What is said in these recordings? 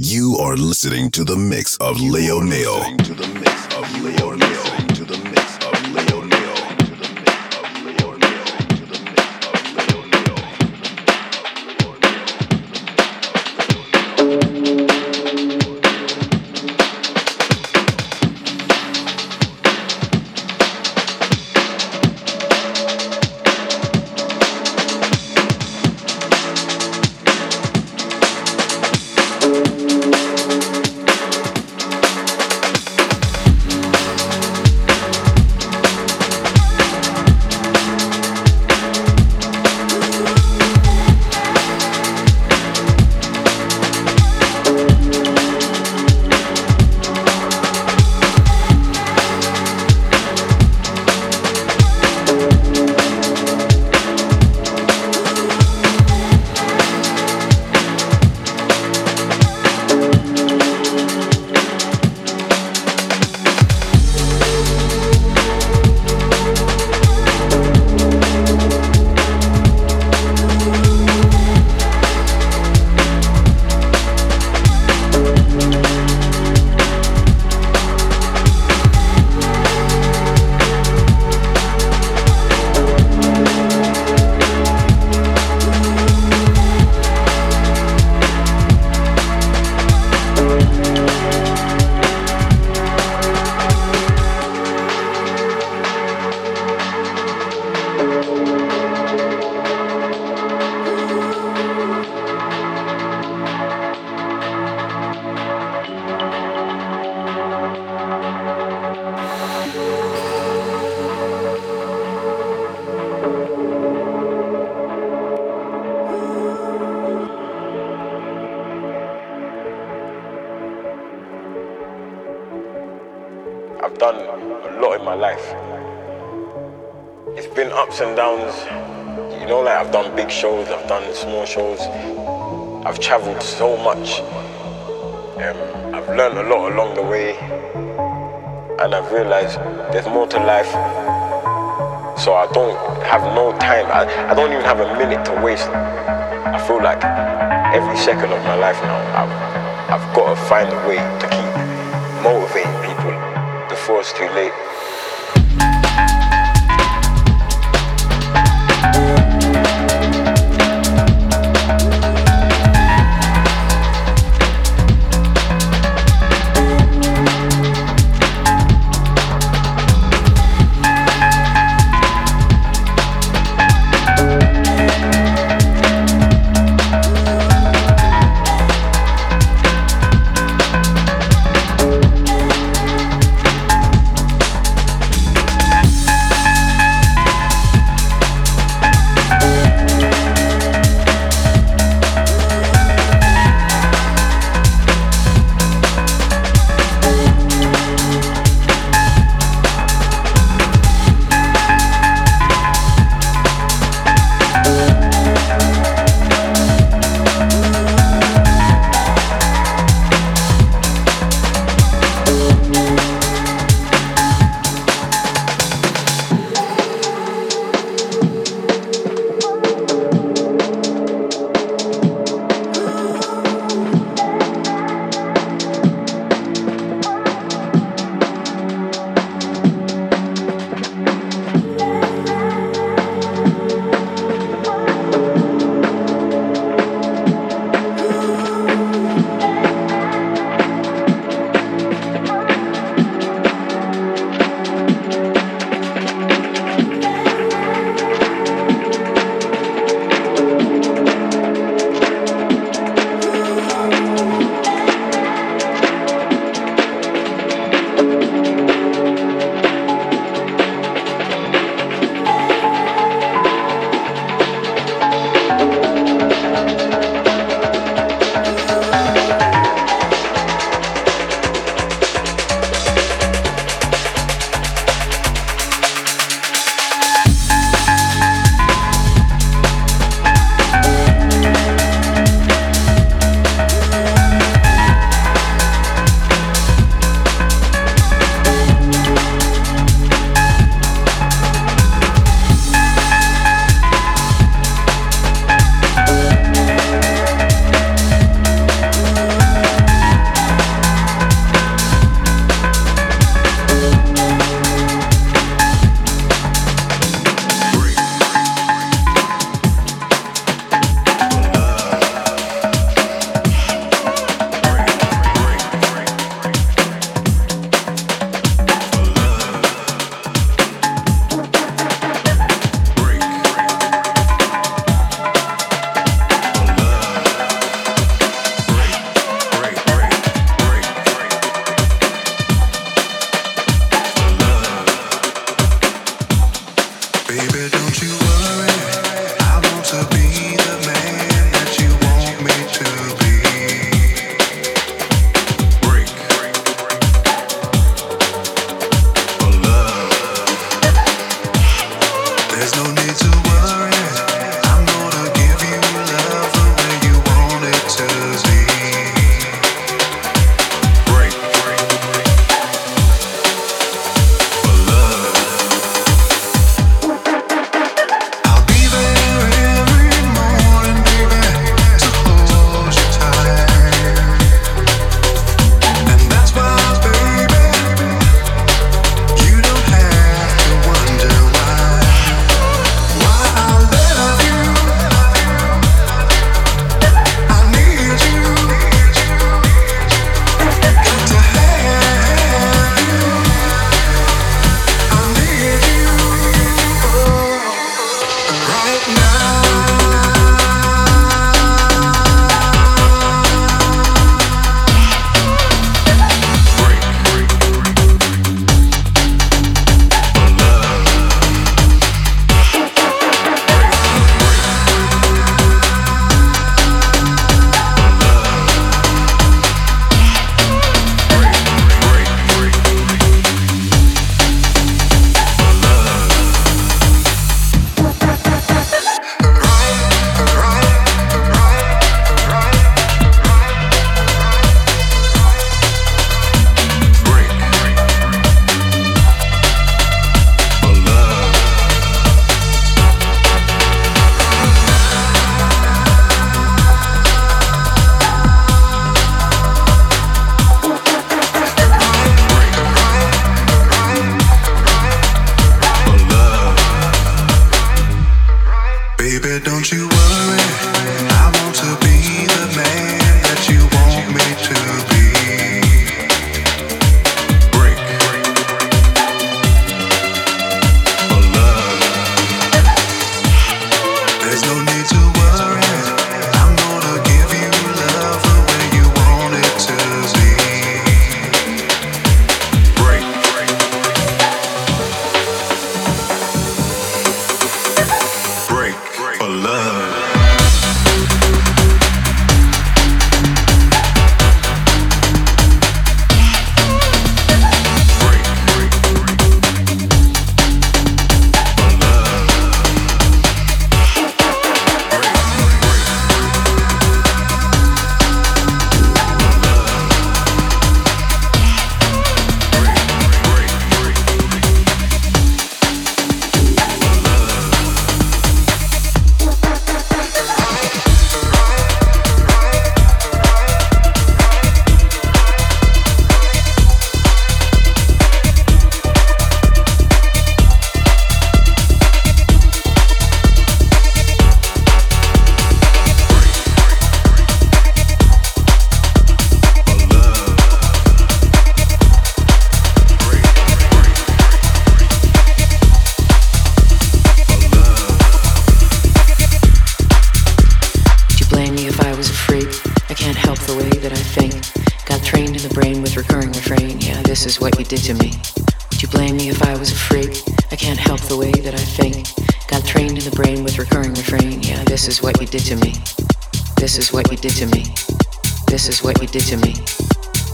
You are listening to the mix of Leo Nail. Done a lot in my life. It's been ups and downs. You know, like I've done big shows, I've done small shows. I've traveled so much. Um, I've learned a lot along the way. And I've realized there's more to life. So I don't have no time. I, I don't even have a minute to waste. I feel like every second of my life now, I've, I've got to find a way to keep before it's too late.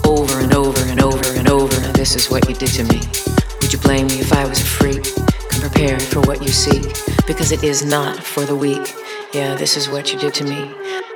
Over and over and over and over. This is what you did to me. Would you blame me if I was a freak? Come prepared for what you seek. Because it is not for the weak. Yeah, this is what you did to me.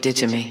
Did to me.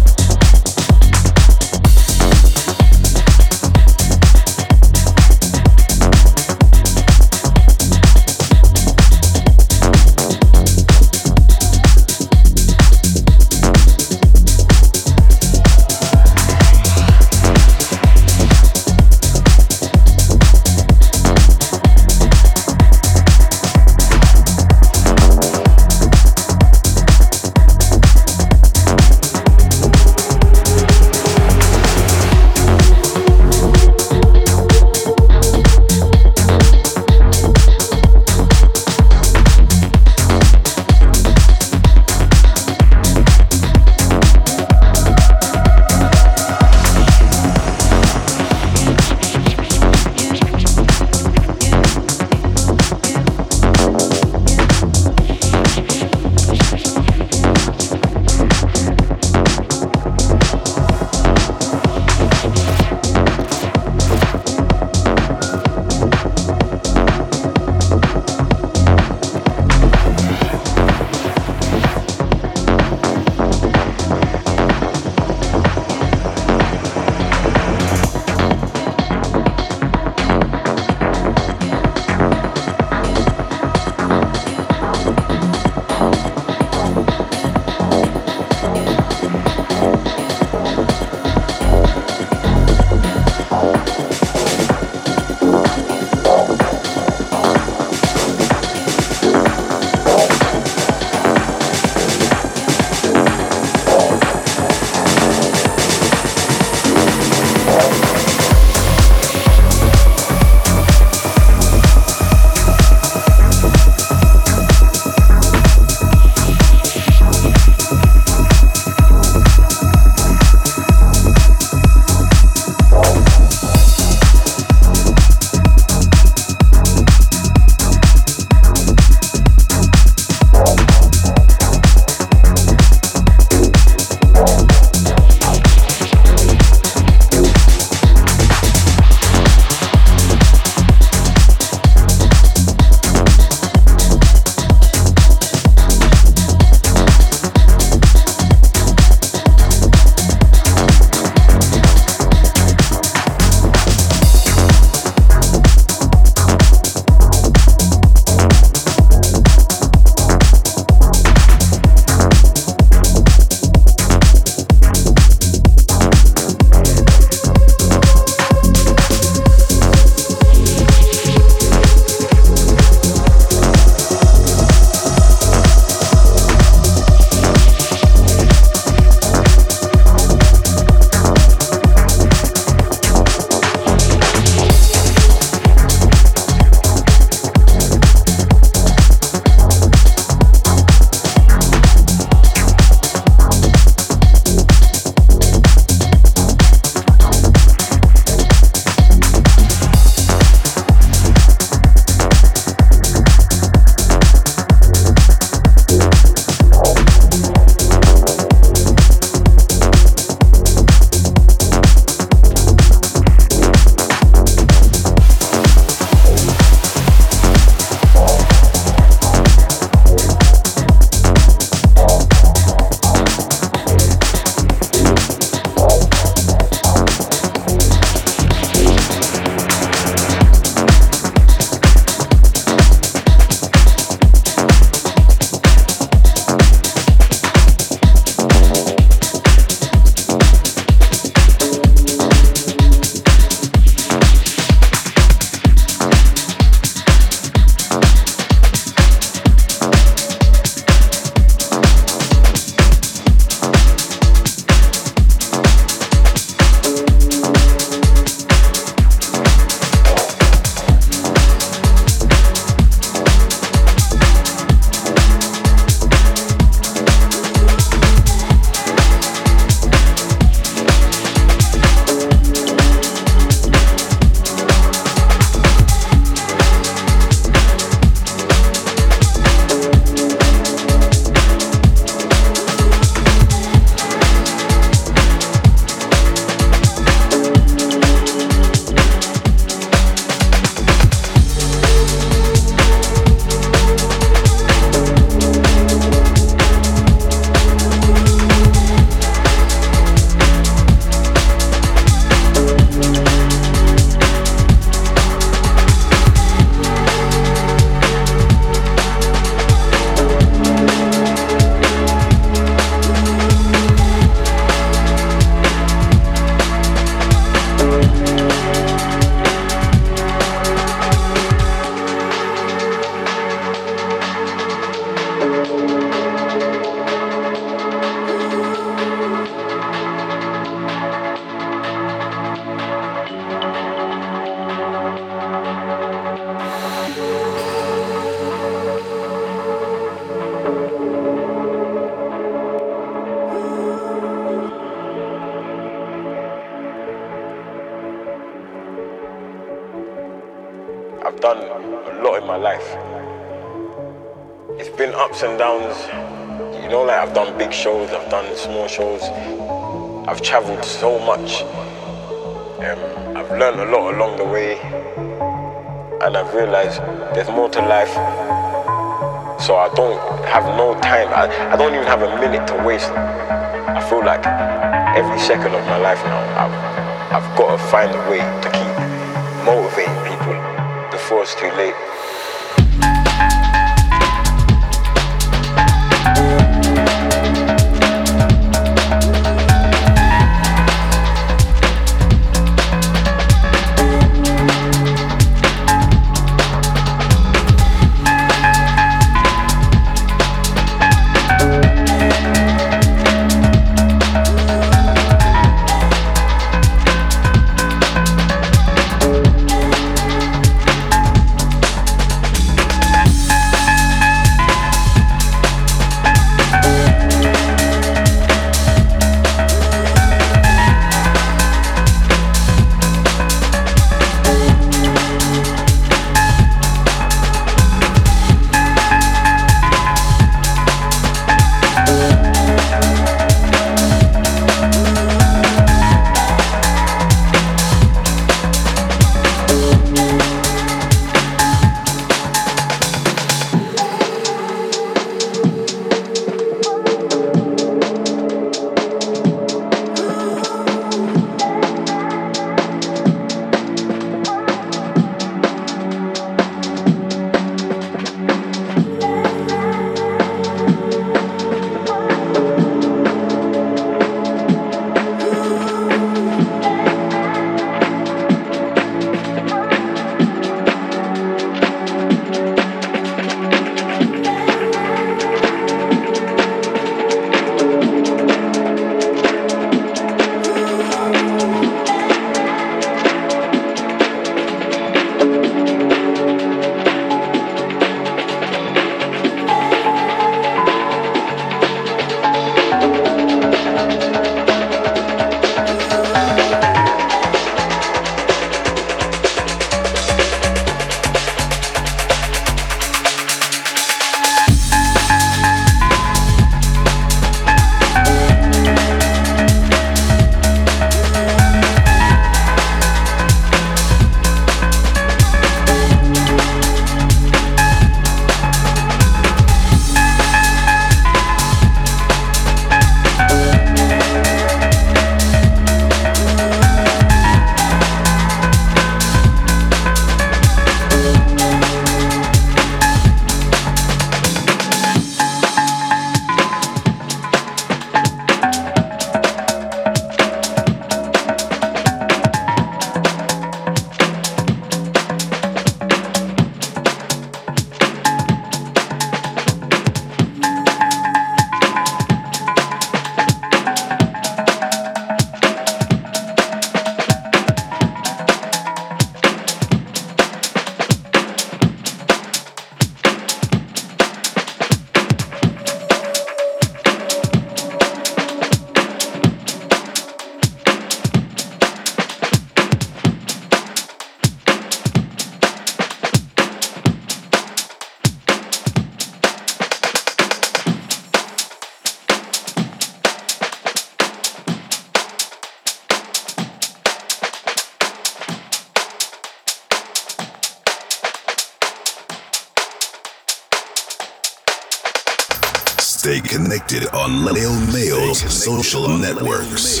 Connected on Leo Mail's social networks